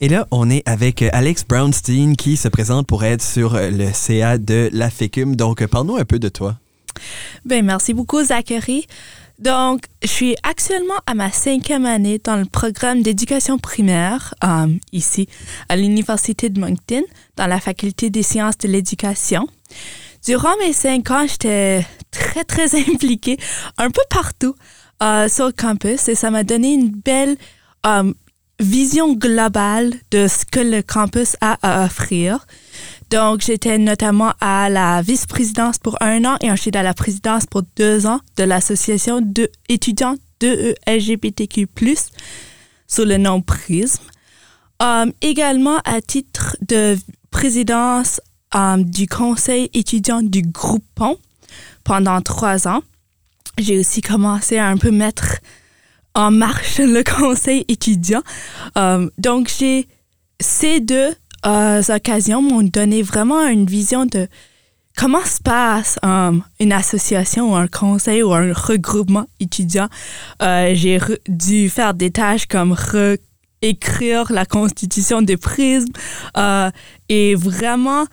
Et là, on est avec Alex Brownstein qui se présente pour être sur le CA de la FECUM. Donc, parle-nous un peu de toi. Ben, merci beaucoup, Zachary. Donc, je suis actuellement à ma cinquième année dans le programme d'éducation primaire, euh, ici, à l'Université de Moncton, dans la faculté des sciences de l'éducation. Durant mes cinq ans, j'étais très, très impliquée un peu partout euh, sur le campus et ça m'a donné une belle euh, vision globale de ce que le campus a à offrir. Donc, j'étais notamment à la vice-présidence pour un an et ensuite à la présidence pour deux ans de l'association d'étudiants de LGBTQ+, sous le nom PRISM. Um, également à titre de présidence um, du conseil étudiant du groupe Pont pendant trois ans. J'ai aussi commencé à un peu mettre en marche le conseil étudiant. Euh, donc, j'ai ces deux euh, occasions m'ont donné vraiment une vision de comment se passe euh, une association ou un conseil ou un regroupement étudiant. j'ai dû faire des tâches comme écrire la constitution des prismes et vraiment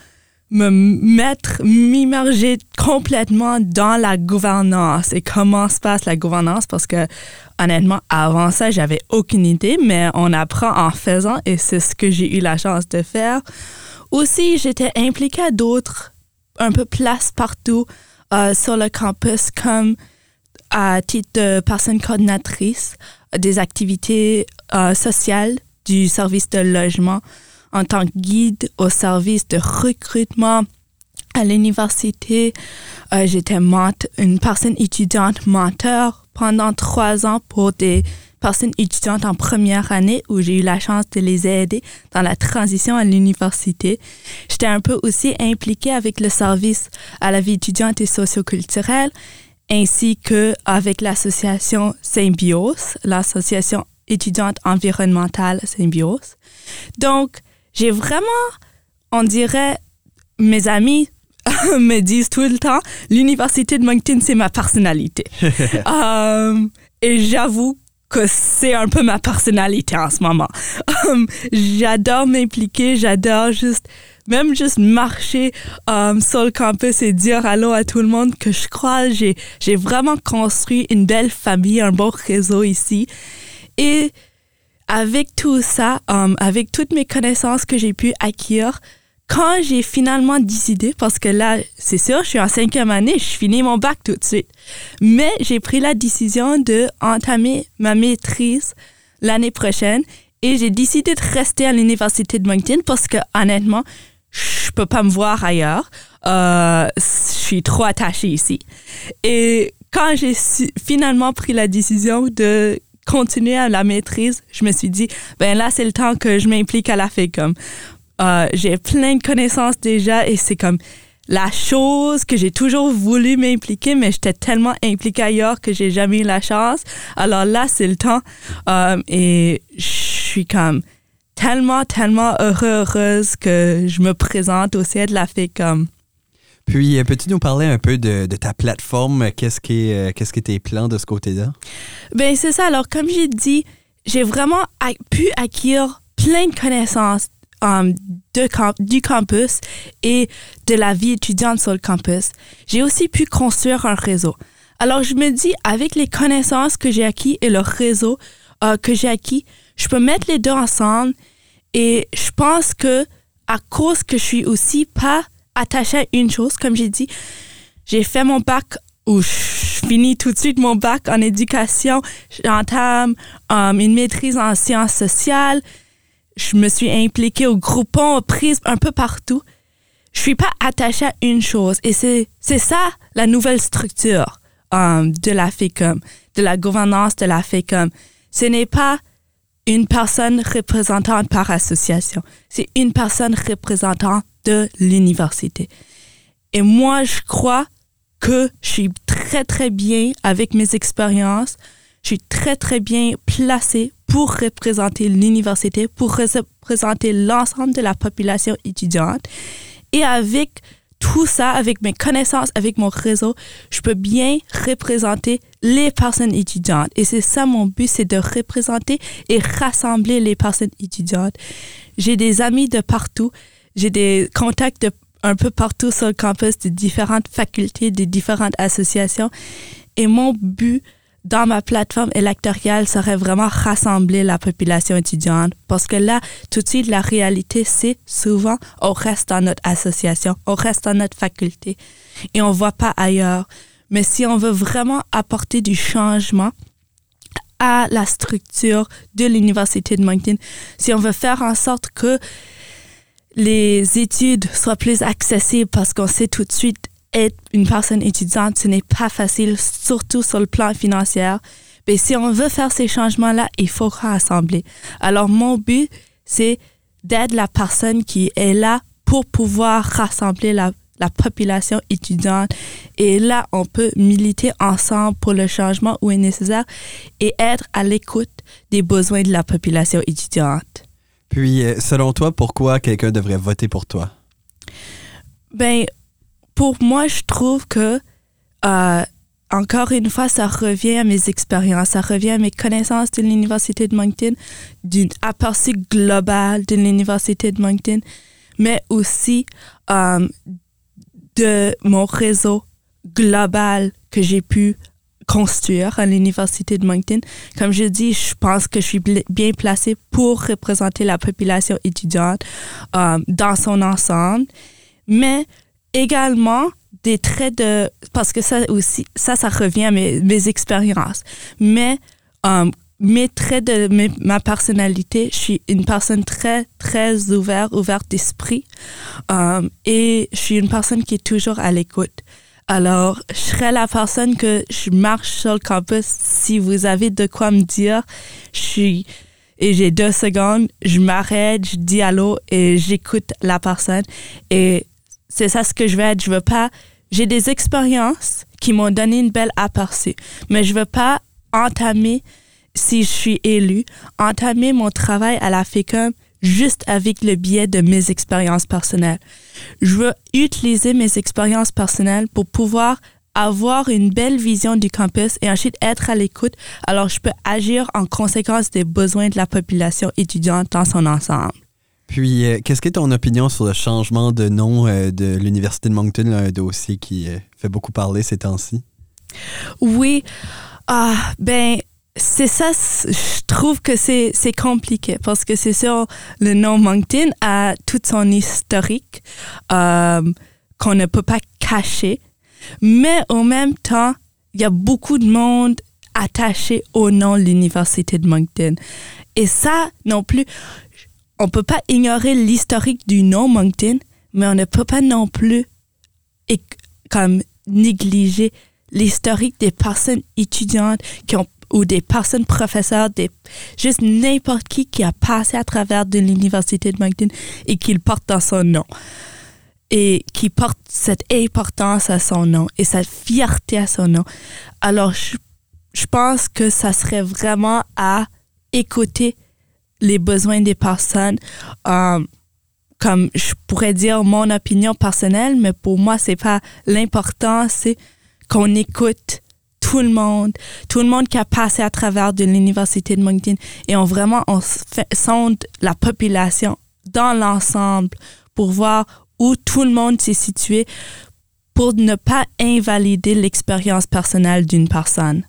me mettre, m'immerger complètement dans la gouvernance. Et comment se passe la gouvernance? Parce que honnêtement, avant ça, j'avais aucune idée, mais on apprend en faisant et c'est ce que j'ai eu la chance de faire. Aussi, j'étais impliquée à d'autres, un peu place partout euh, sur le campus comme à titre de personne coordinatrice des activités euh, sociales du service de logement en tant que guide au service de recrutement à l'université. Euh, j'étais une personne étudiante mentor pendant trois ans pour des personnes étudiantes en première année où j'ai eu la chance de les aider dans la transition à l'université. J'étais un peu aussi impliquée avec le service à la vie étudiante et socioculturelle ainsi que avec l'association Symbiose, l'association étudiante environnementale Symbiose. Donc, j'ai vraiment, on dirait, mes amis me disent tout le temps, l'université de Moncton, c'est ma personnalité. Um, et j'avoue que c'est un peu ma personnalité en ce moment. Um, j'adore m'impliquer, j'adore juste, même juste marcher um, sur le campus et dire allô à tout le monde que je crois, j'ai, j'ai vraiment construit une belle famille, un bon réseau ici. Et avec tout ça, um, avec toutes mes connaissances que j'ai pu acquérir, quand j'ai finalement décidé, parce que là, c'est sûr, je suis en cinquième année, je finis mon bac tout de suite, mais j'ai pris la décision de entamer ma maîtrise l'année prochaine et j'ai décidé de rester à l'université de Moncton parce que honnêtement, je peux pas me voir ailleurs. Euh, je suis trop attachée ici. Et quand j'ai finalement pris la décision de continuer à la maîtrise, je me suis dit, ben là, c'est le temps que je m'implique à la FECOM. Euh, j'ai plein de connaissances déjà et c'est comme la chose que j'ai toujours voulu m'impliquer, mais j'étais tellement impliquée ailleurs que j'ai jamais eu la chance. Alors là, c'est le temps. Euh, et je suis comme tellement, tellement heureuse que je me présente au sein de la FECOM. Puis, euh, peux-tu nous parler un peu de, ta plateforme? Qu'est-ce qui est, euh, qu'est-ce qui tes plans de ce côté-là? Ben c'est ça. Alors, comme j'ai dit, j'ai vraiment pu acquérir plein de connaissances um, du campus et de la vie étudiante sur le campus. J'ai aussi pu construire un réseau. Alors, je me dis, avec les connaissances que j'ai acquis et le réseau euh, que j'ai acquis, je peux mettre les deux ensemble et je pense que à cause que je suis aussi pas attaché à une chose, comme j'ai dit. J'ai fait mon bac ou je finis tout de suite mon bac en éducation. J'entame um, une maîtrise en sciences sociales. Je me suis impliquée au groupon, prise un peu partout. Je suis pas attachée à une chose. Et c'est, ça la nouvelle structure um, de la FECOM, de la gouvernance de la FECOM. Ce n'est pas une personne représentante par association. C'est une personne représentante de l'université. Et moi, je crois que je suis très, très bien avec mes expériences. Je suis très, très bien placée pour représenter l'université, pour représenter l'ensemble de la population étudiante. Et avec tout ça, avec mes connaissances, avec mon réseau, je peux bien représenter les personnes étudiantes. Et c'est ça mon but, c'est de représenter et rassembler les personnes étudiantes. J'ai des amis de partout, j'ai des contacts de un peu partout sur le campus de différentes facultés, de différentes associations. Et mon but dans ma plateforme électorale serait vraiment rassembler la population étudiante parce que là, tout de suite, la réalité, c'est souvent on reste dans notre association, on reste dans notre faculté et on voit pas ailleurs. Mais si on veut vraiment apporter du changement à la structure de l'Université de Moncton, si on veut faire en sorte que les études soient plus accessibles parce qu'on sait tout de suite être une personne étudiante, ce n'est pas facile, surtout sur le plan financier. Mais si on veut faire ces changements-là, il faut rassembler. Alors, mon but, c'est d'être la personne qui est là pour pouvoir rassembler la, la population étudiante. Et là, on peut militer ensemble pour le changement où est nécessaire et être à l'écoute des besoins de la population étudiante. Puis, euh, selon toi, pourquoi quelqu'un devrait voter pour toi? Ben, pour moi, je trouve que, euh, encore une fois, ça revient à mes expériences, ça revient à mes connaissances de l'Université de Moncton, d'une aperçu global de l'Université de Moncton, mais aussi euh, de mon réseau global que j'ai pu construire à l'Université de Moncton. Comme je dis, je pense que je suis bien placée pour représenter la population étudiante euh, dans son ensemble, mais également des traits de... Parce que ça aussi, ça, ça revient à mes, mes expériences. Mais euh, mes traits de ma personnalité, je suis une personne très, très ouverte, ouverte d'esprit. Euh, et je suis une personne qui est toujours à l'écoute. Alors, je serai la personne que je marche sur le campus. Si vous avez de quoi me dire, je suis et j'ai deux secondes, je m'arrête, je dis allô et j'écoute la personne. Et c'est ça ce que je veux être. Je veux pas. J'ai des expériences qui m'ont donné une belle aperçue, mais je veux pas entamer, si je suis élu, entamer mon travail à la FECUM juste avec le biais de mes expériences personnelles. Je veux utiliser mes expériences personnelles pour pouvoir avoir une belle vision du campus et ensuite être à l'écoute, alors je peux agir en conséquence des besoins de la population étudiante dans son ensemble. Puis, euh, qu'est-ce que ton opinion sur le changement de nom euh, de l'Université de Moncton, un dossier qui euh, fait beaucoup parler ces temps-ci? Oui. Ah, ben, c'est ça, je trouve que c'est, compliqué parce que c'est sûr, le nom Moncton a tout son historique qu'on ne peut pas cacher, mais en même temps, il y a beaucoup de monde attaché au nom de l'Université de Moncton. Et ça, non plus, on peut pas ignorer l'historique du nom Moncton, mais on ne peut pas non plus comme négliger l'historique des personnes étudiantes qui ont ou des personnes professeurs, des, juste n'importe qui qui a passé à travers de l'université de Moncton et qui le porte dans son nom. Et qui porte cette importance à son nom et cette fierté à son nom. Alors, je, pense que ça serait vraiment à écouter les besoins des personnes. Euh, comme je pourrais dire mon opinion personnelle, mais pour moi, c'est pas l'important, c'est qu'on écoute tout le monde, tout le monde qui a passé à travers de l'université de Moncton et on vraiment on sonde la population dans l'ensemble pour voir où tout le monde s'est situé pour ne pas invalider l'expérience personnelle d'une personne.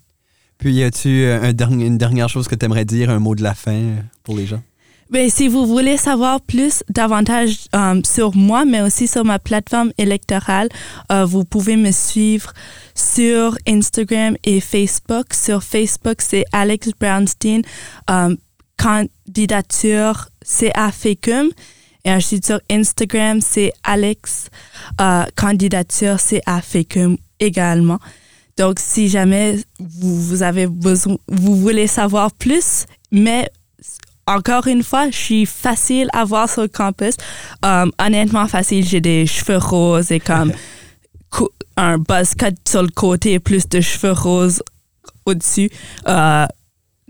Puis, y a-tu euh, une dernière chose que tu aimerais dire, un mot de la fin pour les gens? Bien, si vous voulez savoir plus davantage euh, sur moi, mais aussi sur ma plateforme électorale, vous pouvez me suivre sur Instagram et Facebook. Sur Facebook, c'est Alex Brownstein, candidature CA FECUM. Et ensuite sur Instagram, c'est Alex, candidature CA FECUM également. Donc, si jamais vous, avez besoin, vous voulez savoir plus, mais encore une fois, je suis facile à voir sur le campus. Um, honnêtement, facile. J'ai des cheveux roses et comme un buzz cut sur le côté et plus de cheveux roses au-dessus. Euh,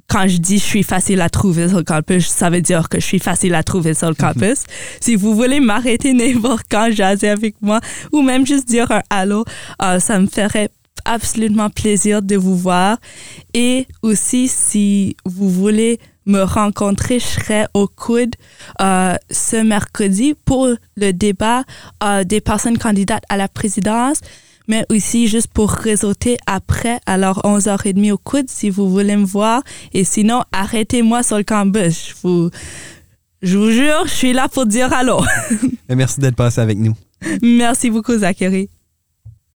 quand je dis je suis facile à trouver sur le campus, ça veut dire que je suis facile à trouver sur le campus. si vous voulez m'arrêter n'importe quand, jaser avec moi ou même juste dire un allô, euh, ça me ferait absolument plaisir de vous voir. Et aussi, si vous voulez me rencontrer, je serai au coude euh, ce mercredi pour le débat euh, des personnes candidates à la présidence mais aussi juste pour réseauter après. Alors, 11h30 au coude si vous voulez me voir. Et sinon, arrêtez-moi sur le campus. Je vous, je vous jure, je suis là pour dire allô. Merci d'être passé avec nous. Merci beaucoup, Zachary.